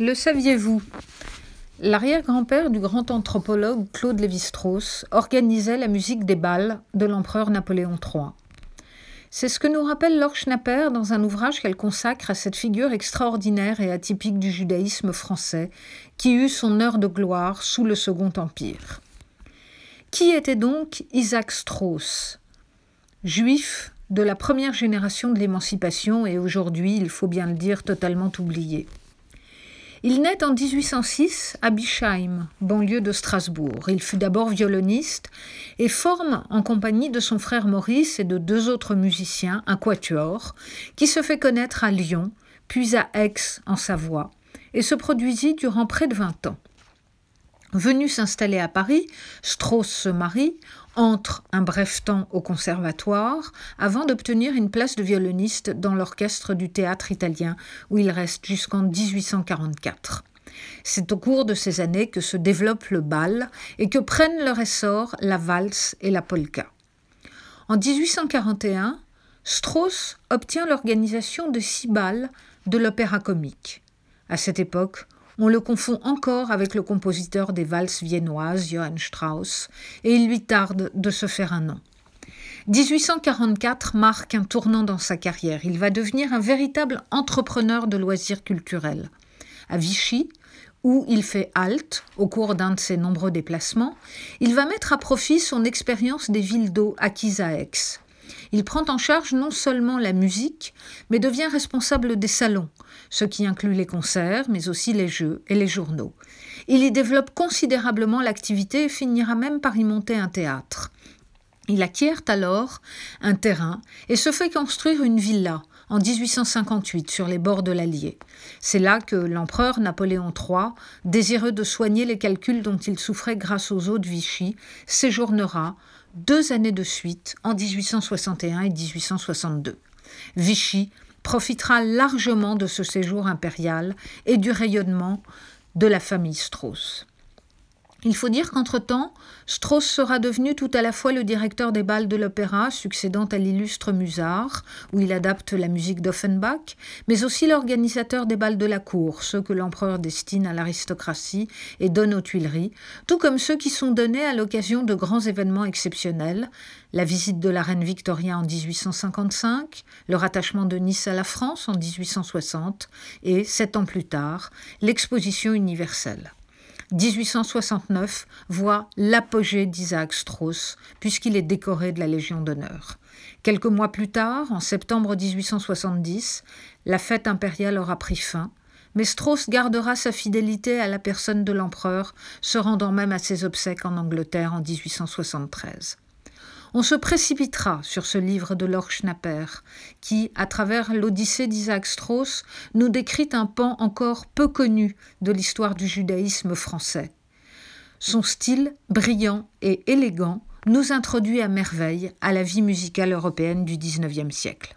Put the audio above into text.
Le saviez-vous? L'arrière-grand-père du grand anthropologue Claude Lévi-Strauss organisait la musique des bals de l'empereur Napoléon III. C'est ce que nous rappelle Laure Schnapper dans un ouvrage qu'elle consacre à cette figure extraordinaire et atypique du judaïsme français qui eut son heure de gloire sous le Second Empire. Qui était donc Isaac Strauss? Juif de la première génération de l'émancipation et aujourd'hui, il faut bien le dire, totalement oublié. Il naît en 1806 à Bischheim, banlieue de Strasbourg. Il fut d'abord violoniste et forme, en compagnie de son frère Maurice et de deux autres musiciens, un quatuor, qui se fait connaître à Lyon, puis à Aix, en Savoie, et se produisit durant près de 20 ans. Venu s'installer à Paris, Strauss se marie, entre un bref temps au conservatoire avant d'obtenir une place de violoniste dans l'orchestre du théâtre italien où il reste jusqu'en 1844. C'est au cours de ces années que se développe le bal et que prennent leur essor la valse et la polka. En 1841, Strauss obtient l'organisation de six bals de l'opéra comique. À cette époque, on le confond encore avec le compositeur des valses viennoises, Johann Strauss, et il lui tarde de se faire un nom. 1844 marque un tournant dans sa carrière. Il va devenir un véritable entrepreneur de loisirs culturels. À Vichy, où il fait halte au cours d'un de ses nombreux déplacements, il va mettre à profit son expérience des villes d'eau acquises à Aix. Il prend en charge non seulement la musique, mais devient responsable des salons, ce qui inclut les concerts, mais aussi les jeux et les journaux. Il y développe considérablement l'activité et finira même par y monter un théâtre. Il acquiert alors un terrain et se fait construire une villa en 1858 sur les bords de l'Allier. C'est là que l'empereur Napoléon III, désireux de soigner les calculs dont il souffrait grâce aux eaux de Vichy, séjournera deux années de suite, en 1861 et 1862. Vichy profitera largement de ce séjour impérial et du rayonnement de la famille Strauss. Il faut dire qu'entre-temps, Strauss sera devenu tout à la fois le directeur des bals de l'opéra, succédant à l'illustre Musard, où il adapte la musique d'Offenbach, mais aussi l'organisateur des bals de la cour, ceux que l'empereur destine à l'aristocratie et donne aux Tuileries, tout comme ceux qui sont donnés à l'occasion de grands événements exceptionnels, la visite de la reine Victoria en 1855, le rattachement de Nice à la France en 1860 et, sept ans plus tard, l'exposition universelle. 1869 voit l'apogée d'Isaac Strauss, puisqu'il est décoré de la Légion d'honneur. Quelques mois plus tard, en septembre 1870, la fête impériale aura pris fin, mais Strauss gardera sa fidélité à la personne de l'empereur, se rendant même à ses obsèques en Angleterre en 1873 on se précipitera sur ce livre de Laure Schnapper, qui, à travers l'Odyssée d'Isaac Strauss, nous décrit un pan encore peu connu de l'histoire du judaïsme français. Son style, brillant et élégant, nous introduit à merveille à la vie musicale européenne du XIXe siècle.